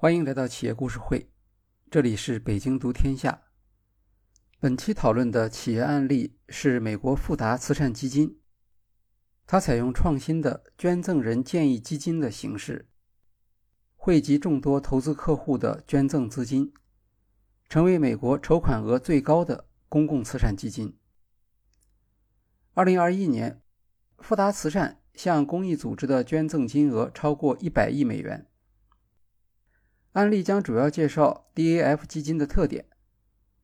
欢迎来到企业故事会，这里是北京读天下。本期讨论的企业案例是美国富达慈善基金，它采用创新的捐赠人建议基金的形式，汇集众多投资客户的捐赠资金，成为美国筹款额最高的公共慈善基金。二零二一年，富达慈善向公益组织的捐赠金额超过一百亿美元。案例将主要介绍 DAF 基金的特点、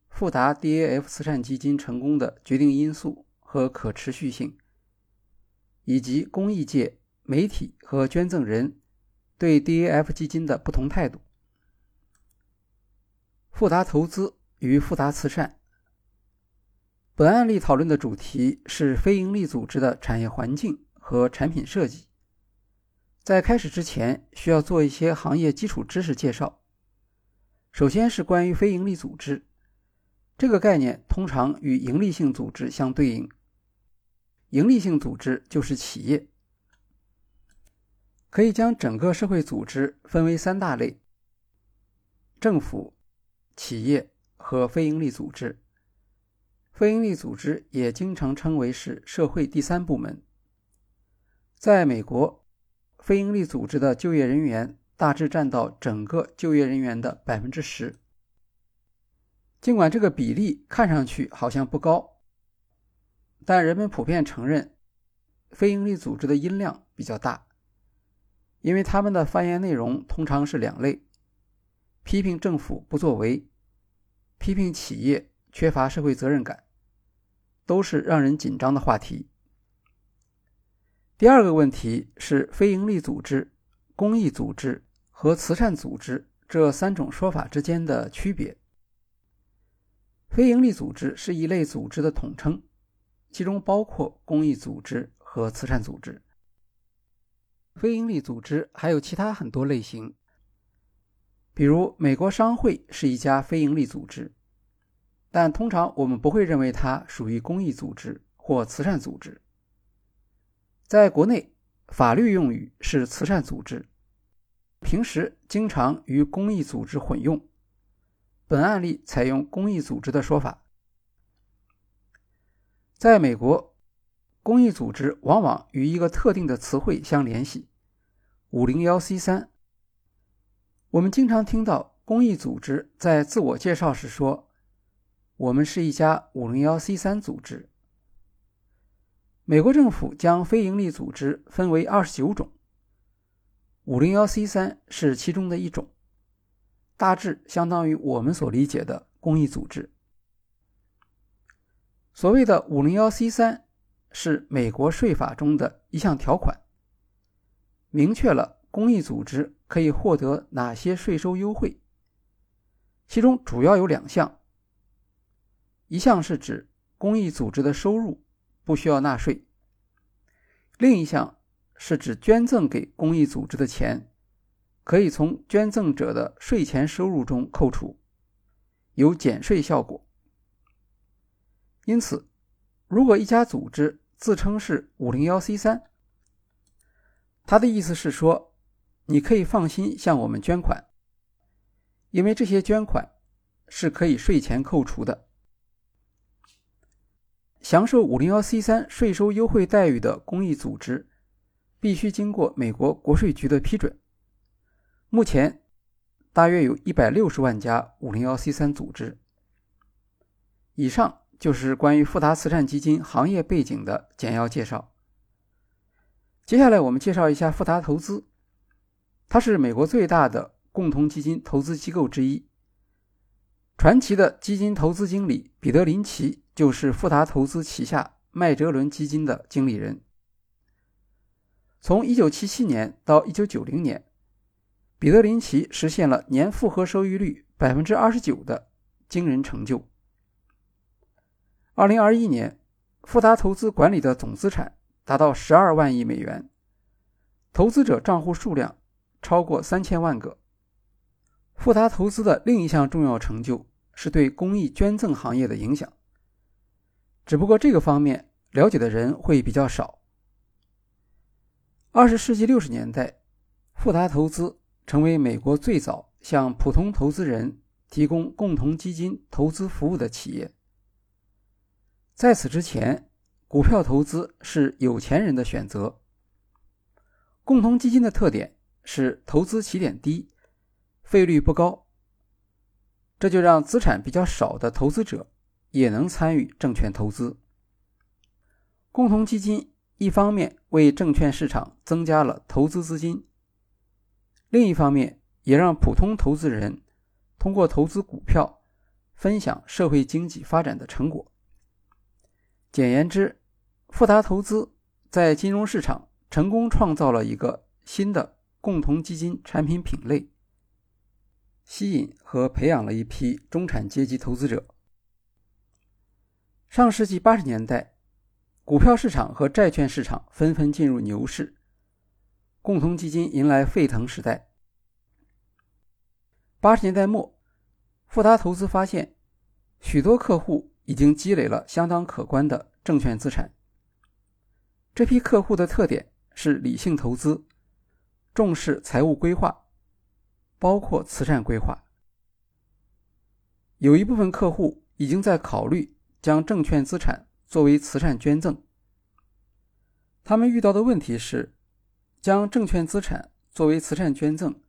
富达 DAF 慈善基金成功的决定因素和可持续性，以及公益界、媒体和捐赠人对 DAF 基金的不同态度。富达投资与富达慈善。本案例讨论的主题是非营利组织的产业环境和产品设计。在开始之前，需要做一些行业基础知识介绍。首先是关于非营利组织这个概念，通常与营利性组织相对应。营利性组织就是企业，可以将整个社会组织分为三大类：政府、企业和非营利组织。非营利组织也经常称为是社会第三部门。在美国。非营利组织的就业人员大致占到整个就业人员的百分之十。尽管这个比例看上去好像不高，但人们普遍承认，非营利组织的音量比较大，因为他们的发言内容通常是两类：批评政府不作为，批评企业缺乏社会责任感，都是让人紧张的话题。第二个问题是非营利组织、公益组织和慈善组织这三种说法之间的区别。非营利组织是一类组织的统称，其中包括公益组织和慈善组织。非营利组织还有其他很多类型，比如美国商会是一家非营利组织，但通常我们不会认为它属于公益组织或慈善组织。在国内，法律用语是慈善组织，平时经常与公益组织混用。本案例采用公益组织的说法。在美国，公益组织往往与一个特定的词汇相联系——五零幺 C 三。我们经常听到公益组织在自我介绍时说：“我们是一家五零幺 C 三组织。”美国政府将非营利组织分为二十九种，501c3 是其中的一种，大致相当于我们所理解的公益组织。所谓的 501c3 是美国税法中的一项条款，明确了公益组织可以获得哪些税收优惠，其中主要有两项，一项是指公益组织的收入。不需要纳税。另一项是指捐赠给公益组织的钱，可以从捐赠者的税前收入中扣除，有减税效果。因此，如果一家组织自称是五零幺 C 三，他的意思是说，你可以放心向我们捐款，因为这些捐款是可以税前扣除的。享受 501c3 税收优惠待遇的公益组织，必须经过美国国税局的批准。目前，大约有一百六十万家 501c3 组织。以上就是关于富达慈善基金行业背景的简要介绍。接下来，我们介绍一下富达投资，它是美国最大的共同基金投资机构之一。传奇的基金投资经理彼得林奇就是富达投资旗下麦哲伦基金的经理人。从1977年到1990年，彼得林奇实现了年复合收益率29%的惊人成就。2021年，富达投资管理的总资产达到12万亿美元，投资者账户数量超过3000万个。富达投资的另一项重要成就是对公益捐赠行业的影响，只不过这个方面了解的人会比较少。二十世纪六十年代，富达投资成为美国最早向普通投资人提供共同基金投资服务的企业。在此之前，股票投资是有钱人的选择。共同基金的特点是投资起点低，费率不高，这就让资产比较少的投资者也能参与证券投资。共同基金一方面为证券市场增加了投资资金，另一方面也让普通投资人通过投资股票分享社会经济发展的成果。简言之，富达投资在金融市场。成功创造了一个新的共同基金产品品类，吸引和培养了一批中产阶级投资者。上世纪八十年代，股票市场和债券市场纷纷进入牛市，共同基金迎来沸腾时代。八十年代末，富达投资发现，许多客户已经积累了相当可观的证券资产。这批客户的特点。是理性投资，重视财务规划，包括慈善规划。有一部分客户已经在考虑将证券资产作为慈善捐赠。他们遇到的问题是，将证券资产作为慈善捐赠，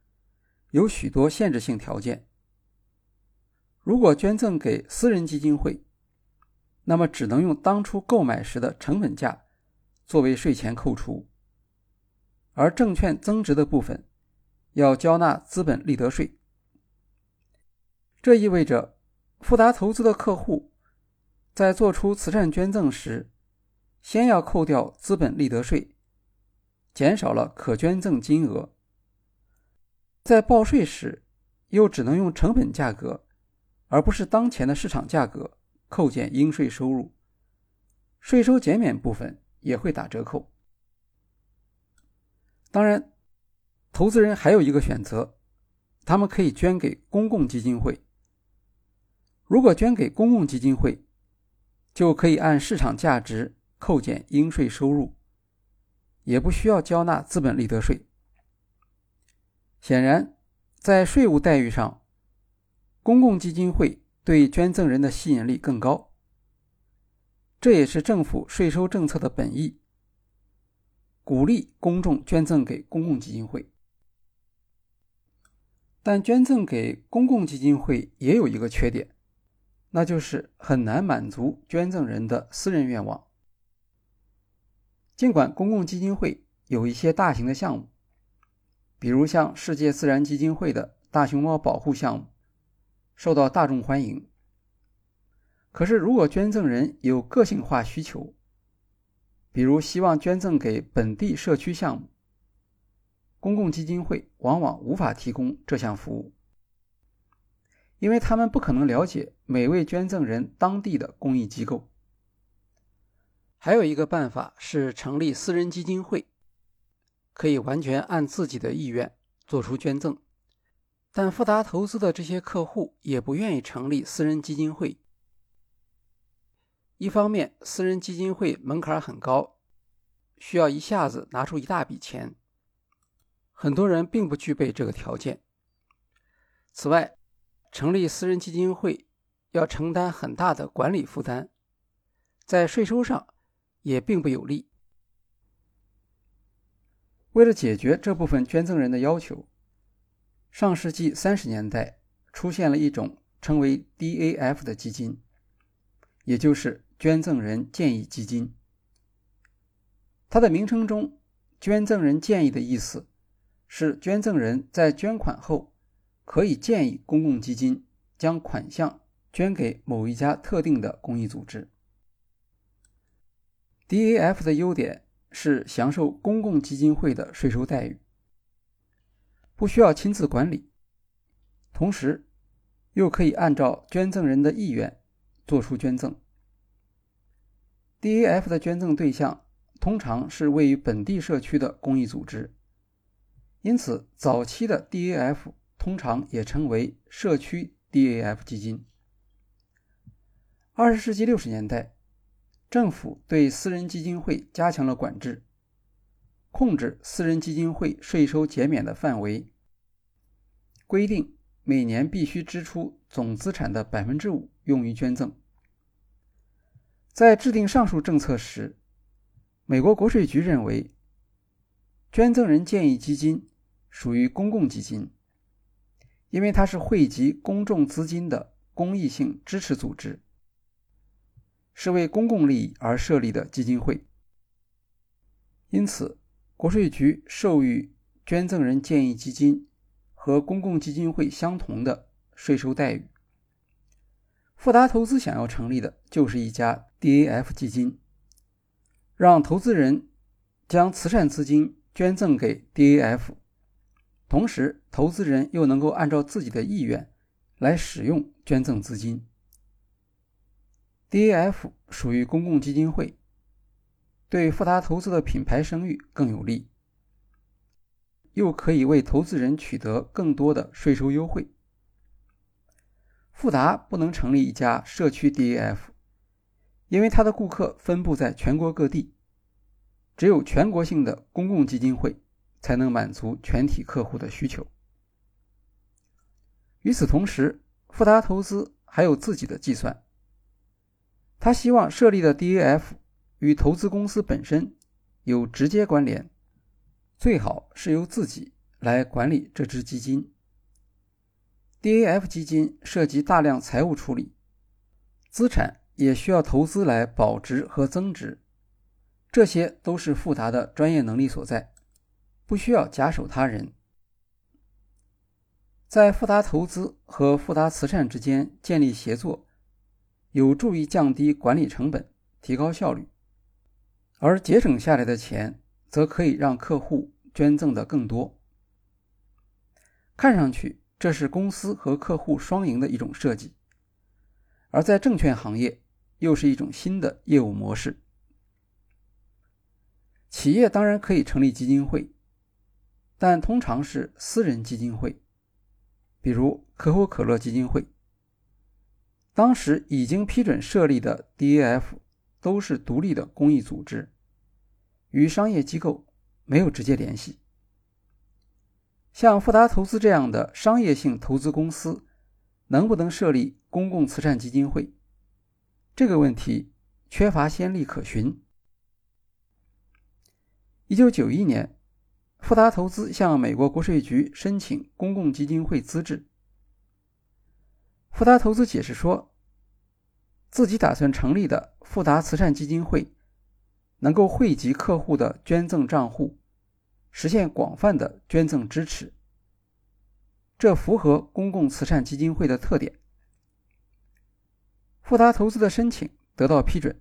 有许多限制性条件。如果捐赠给私人基金会，那么只能用当初购买时的成本价作为税前扣除。而证券增值的部分要交纳资本利得税，这意味着富达投资的客户在做出慈善捐赠时，先要扣掉资本利得税，减少了可捐赠金额，在报税时又只能用成本价格，而不是当前的市场价格扣减应税收入，税收减免部分也会打折扣。当然，投资人还有一个选择，他们可以捐给公共基金会。如果捐给公共基金会，就可以按市场价值扣减应税收入，也不需要交纳资本利得税。显然，在税务待遇上，公共基金会对捐赠人的吸引力更高。这也是政府税收政策的本意。鼓励公众捐赠给公共基金会，但捐赠给公共基金会也有一个缺点，那就是很难满足捐赠人的私人愿望。尽管公共基金会有一些大型的项目，比如像世界自然基金会的大熊猫保护项目，受到大众欢迎，可是如果捐赠人有个性化需求，比如希望捐赠给本地社区项目，公共基金会往往无法提供这项服务，因为他们不可能了解每位捐赠人当地的公益机构。还有一个办法是成立私人基金会，可以完全按自己的意愿做出捐赠，但富达投资的这些客户也不愿意成立私人基金会。一方面，私人基金会门槛很高，需要一下子拿出一大笔钱，很多人并不具备这个条件。此外，成立私人基金会要承担很大的管理负担，在税收上也并不有利。为了解决这部分捐赠人的要求，上世纪三十年代出现了一种称为 DAF 的基金，也就是。捐赠人建议基金，它的名称中“捐赠人建议”的意思是，捐赠人在捐款后可以建议公共基金将款项捐给某一家特定的公益组织。DAF 的优点是享受公共基金会的税收待遇，不需要亲自管理，同时又可以按照捐赠人的意愿做出捐赠。DAF 的捐赠对象通常是位于本地社区的公益组织，因此早期的 DAF 通常也称为社区 DAF 基金。二十世纪六十年代，政府对私人基金会加强了管制，控制私人基金会税收减免的范围，规定每年必须支出总资产的百分之五用于捐赠。在制定上述政策时，美国国税局认为，捐赠人建议基金属于公共基金，因为它是汇集公众资金的公益性支持组织，是为公共利益而设立的基金会。因此，国税局授予捐赠人建议基金和公共基金会相同的税收待遇。富达投资想要成立的就是一家 DAF 基金，让投资人将慈善资金捐赠给 DAF，同时投资人又能够按照自己的意愿来使用捐赠资金。DAF 属于公共基金会。对富达投资的品牌声誉更有利，又可以为投资人取得更多的税收优惠。富达不能成立一家社区 DAF，因为它的顾客分布在全国各地，只有全国性的公共基金会才能满足全体客户的需求。与此同时，富达投资还有自己的计算，他希望设立的 DAF。与投资公司本身有直接关联，最好是由自己来管理这支基金。DAF 基金涉及大量财务处理，资产也需要投资来保值和增值，这些都是富达的专业能力所在，不需要假手他人。在富达投资和富达慈善之间建立协作，有助于降低管理成本，提高效率。而节省下来的钱，则可以让客户捐赠的更多。看上去，这是公司和客户双赢的一种设计，而在证券行业，又是一种新的业务模式。企业当然可以成立基金会，但通常是私人基金会，比如可口可乐基金会。当时已经批准设立的 DAF。都是独立的公益组织，与商业机构没有直接联系。像富达投资这样的商业性投资公司，能不能设立公共慈善基金会？这个问题缺乏先例可循。一九九一年，富达投资向美国国税局申请公共基金会资质。富达投资解释说。自己打算成立的富达慈善基金会，能够汇集客户的捐赠账户，实现广泛的捐赠支持。这符合公共慈善基金会的特点。富达投资的申请得到批准。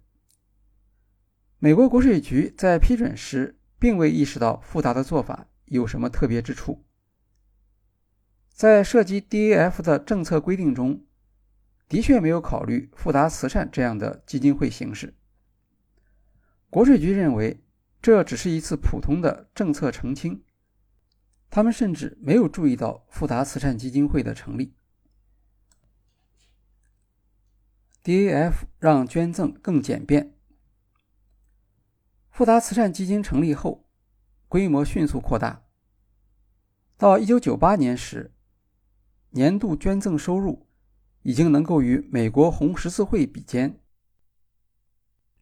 美国国税局在批准时，并未意识到富达的做法有什么特别之处。在涉及 DAF 的政策规定中。的确没有考虑富达慈善这样的基金会形式。国税局认为这只是一次普通的政策澄清，他们甚至没有注意到富达慈善基金会的成立。DAF 让捐赠更简便。富达慈善基金成立后，规模迅速扩大。到1998年时，年度捐赠收入。已经能够与美国红十字会比肩，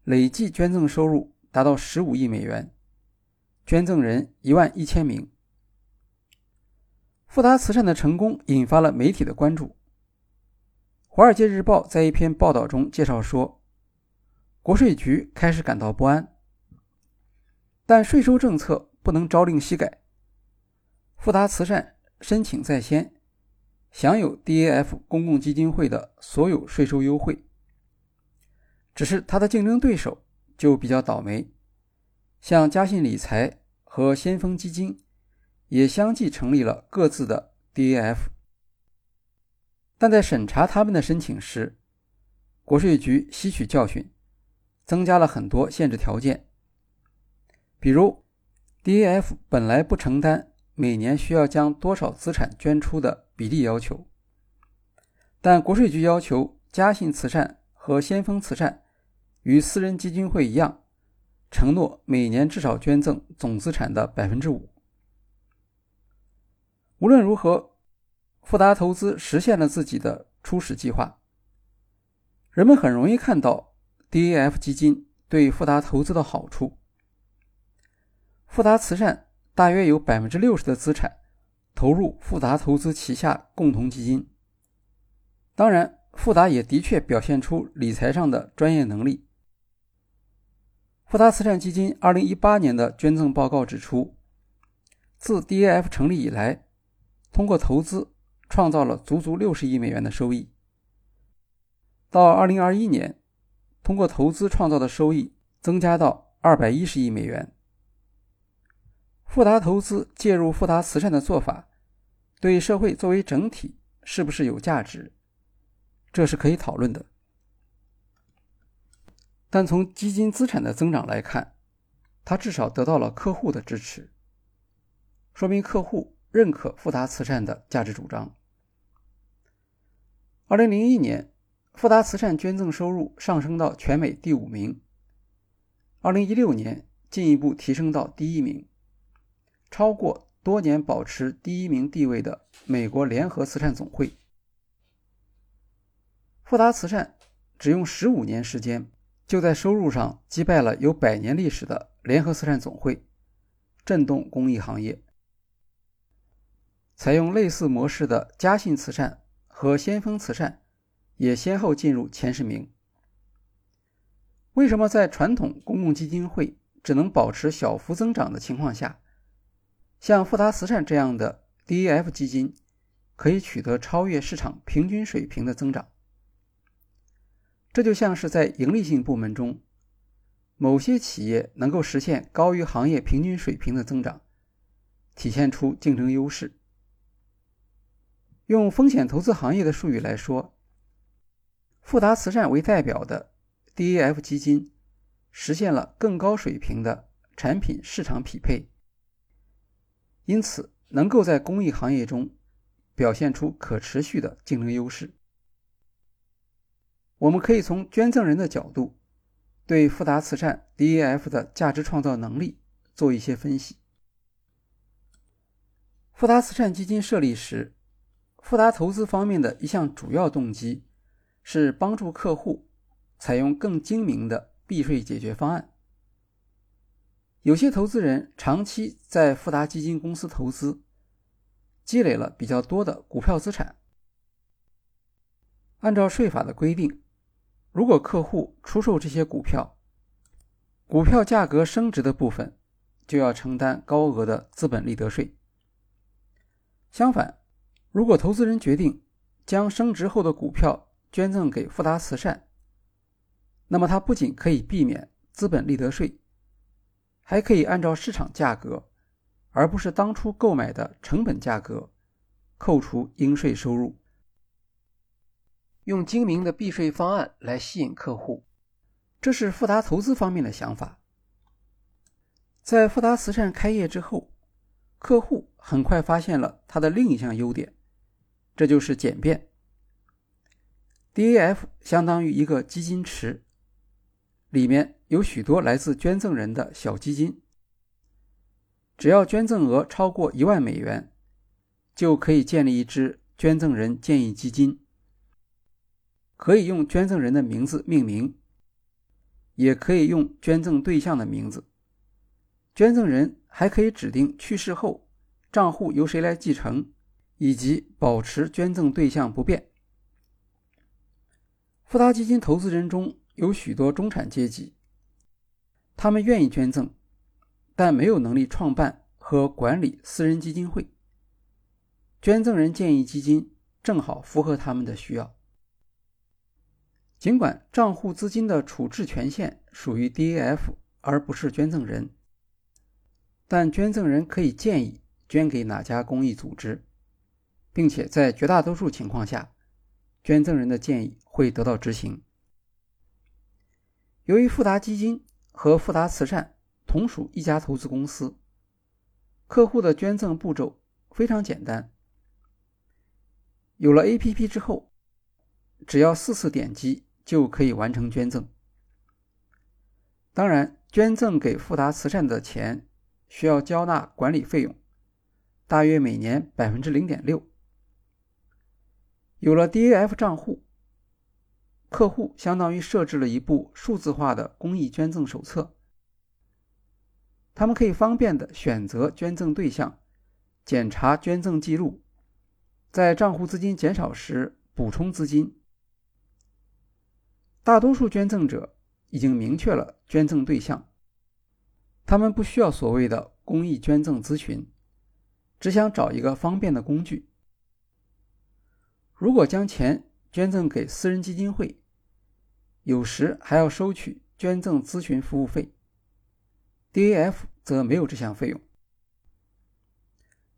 累计捐赠收入达到十五亿美元，捐赠人一万一千名。富达慈善的成功引发了媒体的关注。《华尔街日报》在一篇报道中介绍说，国税局开始感到不安，但税收政策不能朝令夕改。富达慈善申请在先。享有 DAF 公共基金会的所有税收优惠，只是他的竞争对手就比较倒霉，像嘉信理财和先锋基金也相继成立了各自的 DAF，但在审查他们的申请时，国税局吸取教训，增加了很多限制条件，比如 DAF 本来不承担。每年需要将多少资产捐出的比例要求，但国税局要求嘉信慈善和先锋慈善与私人基金会一样，承诺每年至少捐赠总资产的百分之五。无论如何，富达投资实现了自己的初始计划。人们很容易看到 DAF 基金对富达投资的好处。富达慈善大约有百分之六十的资产投入富达投资旗下共同基金。当然，富达也的确表现出理财上的专业能力。富达慈善基金二零一八年的捐赠报告指出，自 DAF 成立以来，通过投资创造了足足六十亿美元的收益。到二零二一年，通过投资创造的收益增加到二百一十亿美元。富达投资介入富达慈善的做法，对社会作为整体是不是有价值，这是可以讨论的。但从基金资产的增长来看，它至少得到了客户的支持，说明客户认可富达慈善的价值主张。二零零一年。富达慈善捐赠收入上升到全美第五名。二零一六年进一步提升到第一名，超过多年保持第一名地位的美国联合慈善总会。富达慈善只用十五年时间，就在收入上击败了有百年历史的联合慈善总会，震动公益行业。采用类似模式的嘉信慈善和先锋慈善。也先后进入前十名。为什么在传统公共基金会只能保持小幅增长的情况下，像富达慈善这样的 DAF 基金可以取得超越市场平均水平的增长？这就像是在盈利性部门中，某些企业能够实现高于行业平均水平的增长，体现出竞争优势。用风险投资行业的术语来说。富达慈善为代表的 DAF 基金实现了更高水平的产品市场匹配，因此能够在公益行业中表现出可持续的竞争优势。我们可以从捐赠人的角度对富达慈善 DAF 的价值创造能力做一些分析。富达慈善基金设立时，富达投资方面的一项主要动机。是帮助客户采用更精明的避税解决方案。有些投资人长期在富达基金公司投资，积累了比较多的股票资产。按照税法的规定，如果客户出售这些股票，股票价格升值的部分就要承担高额的资本利得税。相反，如果投资人决定将升值后的股票，捐赠给富达慈善，那么他不仅可以避免资本利得税，还可以按照市场价格，而不是当初购买的成本价格，扣除应税收入，用精明的避税方案来吸引客户。这是富达投资方面的想法。在富达慈善开业之后，客户很快发现了它的另一项优点，这就是简便。DAF 相当于一个基金池，里面有许多来自捐赠人的小基金。只要捐赠额超过一万美元，就可以建立一支捐赠人建议基金，可以用捐赠人的名字命名，也可以用捐赠对象的名字。捐赠人还可以指定去世后账户由谁来继承，以及保持捐赠对象不变。富达基金投资人中有许多中产阶级，他们愿意捐赠，但没有能力创办和管理私人基金会。捐赠人建议基金正好符合他们的需要。尽管账户资金的处置权限属于 DAF 而不是捐赠人，但捐赠人可以建议捐给哪家公益组织，并且在绝大多数情况下。捐赠人的建议会得到执行。由于富达基金和富达慈善同属一家投资公司，客户的捐赠步骤非常简单。有了 APP 之后，只要四次点击就可以完成捐赠。当然，捐赠给富达慈善的钱需要交纳管理费用，大约每年百分之零点六。有了 DAF 账户，客户相当于设置了一部数字化的公益捐赠手册，他们可以方便的选择捐赠对象，检查捐赠记录，在账户资金减少时补充资金。大多数捐赠者已经明确了捐赠对象，他们不需要所谓的公益捐赠咨询，只想找一个方便的工具。如果将钱捐赠给私人基金会，有时还要收取捐赠咨询服务费。DAF 则没有这项费用。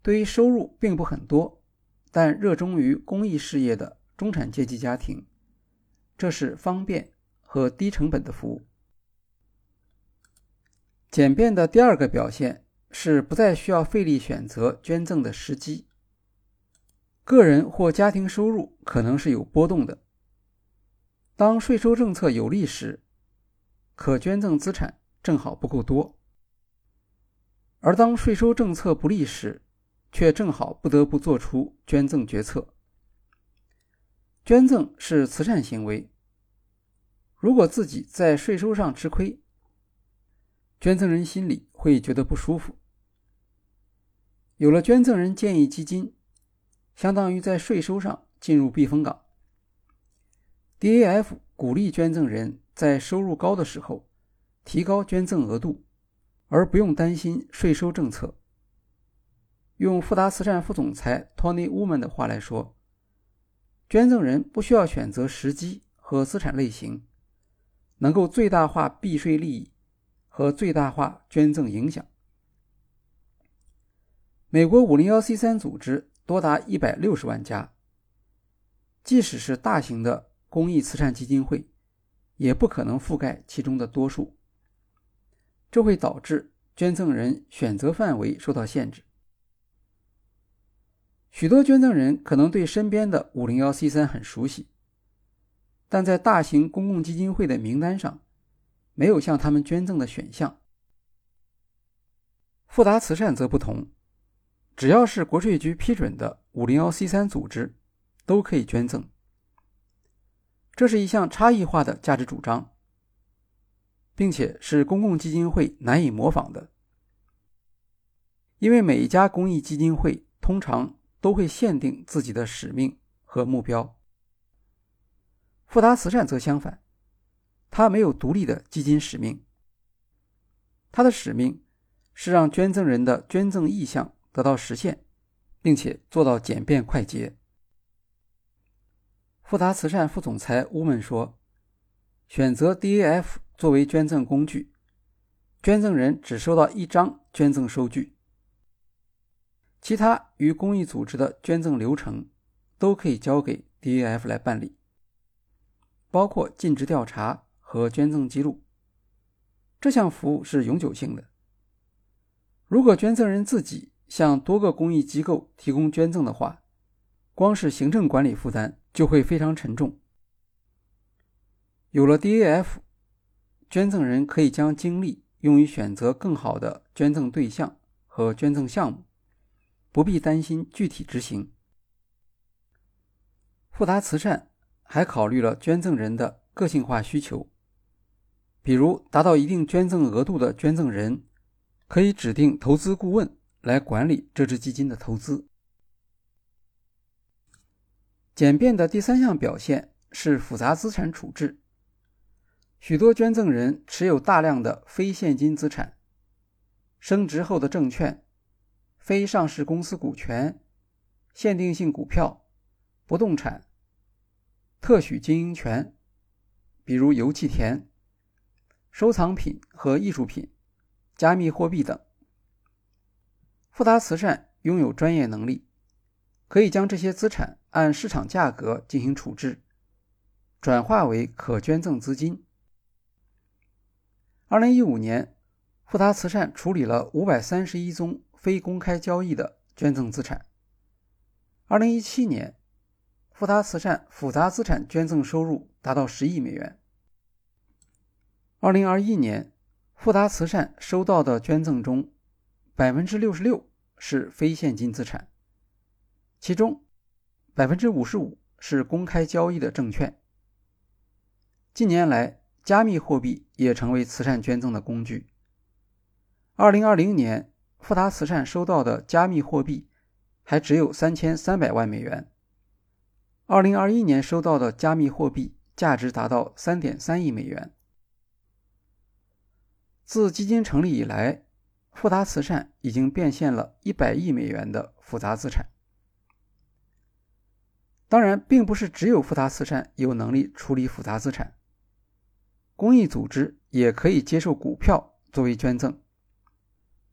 对于收入并不很多，但热衷于公益事业的中产阶级家庭，这是方便和低成本的服务。简便的第二个表现是不再需要费力选择捐赠的时机。个人或家庭收入可能是有波动的。当税收政策有利时，可捐赠资产正好不够多；而当税收政策不利时，却正好不得不做出捐赠决策。捐赠是慈善行为，如果自己在税收上吃亏，捐赠人心里会觉得不舒服。有了捐赠人建议基金。相当于在税收上进入避风港。DAF 鼓励捐赠人在收入高的时候提高捐赠额度，而不用担心税收政策。用富达慈善副总裁 Tony Woman 的话来说，捐赠人不需要选择时机和资产类型，能够最大化避税利益和最大化捐赠影响。美国 501c3 组织。多达一百六十万家，即使是大型的公益慈善基金会，也不可能覆盖其中的多数。这会导致捐赠人选择范围受到限制。许多捐赠人可能对身边的五零幺 C 三很熟悉，但在大型公共基金会的名单上，没有向他们捐赠的选项。富达慈善则不同。只要是国税局批准的 501c3 组织，都可以捐赠。这是一项差异化的价值主张，并且是公共基金会难以模仿的，因为每一家公益基金会通常都会限定自己的使命和目标。富达慈善则相反，它没有独立的基金使命，它的使命是让捐赠人的捐赠意向。得到实现，并且做到简便快捷。富达慈善副总裁乌门说：“选择 DAF 作为捐赠工具，捐赠人只收到一张捐赠收据，其他与公益组织的捐赠流程都可以交给 DAF 来办理，包括尽职调查和捐赠记录。这项服务是永久性的。如果捐赠人自己，向多个公益机构提供捐赠的话，光是行政管理负担就会非常沉重。有了 DAF，捐赠人可以将精力用于选择更好的捐赠对象和捐赠项目，不必担心具体执行。富达慈善还考虑了捐赠人的个性化需求，比如达到一定捐赠额度的捐赠人，可以指定投资顾问。来管理这支基金的投资。简便的第三项表现是复杂资产处置。许多捐赠人持有大量的非现金资产，升值后的证券、非上市公司股权、限定性股票、不动产、特许经营权，比如油气田、收藏品和艺术品、加密货币等。富达慈善拥有专业能力，可以将这些资产按市场价格进行处置，转化为可捐赠资金。二零一五年，富达慈善处理了五百三十一宗非公开交易的捐赠资产。二零一七年，富达慈善复杂资产捐赠收入达到十亿美元。二零二一年，富达慈善收到的捐赠中。百分之六十六是非现金资产，其中百分之五十五是公开交易的证券。近年来，加密货币也成为慈善捐赠的工具。二零二零年，富达慈善收到的加密货币还只有三千三百万美元。二零二一年收到的加密货币价值达到三点三亿美元。自基金成立以来，富达慈善已经变现了一百亿美元的复杂资产。当然，并不是只有富达慈善有能力处理复杂资产，公益组织也可以接受股票作为捐赠。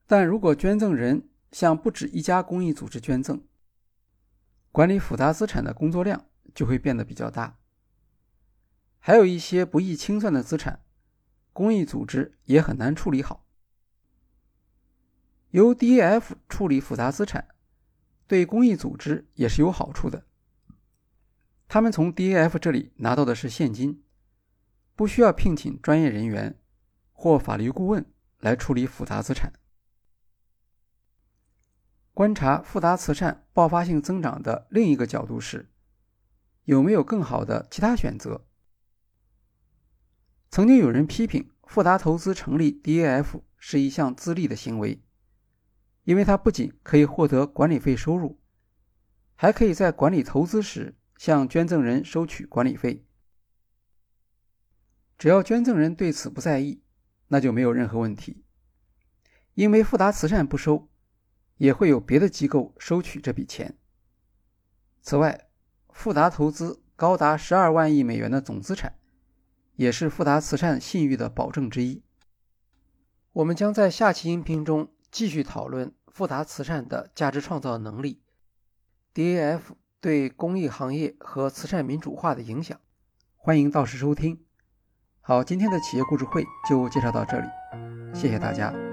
但如果捐赠人向不止一家公益组织捐赠，管理复杂资产的工作量就会变得比较大。还有一些不易清算的资产，公益组织也很难处理好。由 DAF 处理复杂资产，对公益组织也是有好处的。他们从 DAF 这里拿到的是现金，不需要聘请专业人员或法律顾问来处理复杂资产。观察富达慈善爆发性增长的另一个角度是，有没有更好的其他选择？曾经有人批评富达投资成立 DAF 是一项自利的行为，因为它不仅可以获得管理费收入，还可以在管理投资时。向捐赠人收取管理费，只要捐赠人对此不在意，那就没有任何问题。因为富达慈善不收，也会有别的机构收取这笔钱。此外，富达投资高达十二万亿美元的总资产，也是富达慈善信誉的保证之一。我们将在下期音频中继续讨论富达慈善的价值创造能力，DAF。对公益行业和慈善民主化的影响，欢迎到时收听。好，今天的企业故事会就介绍到这里，谢谢大家。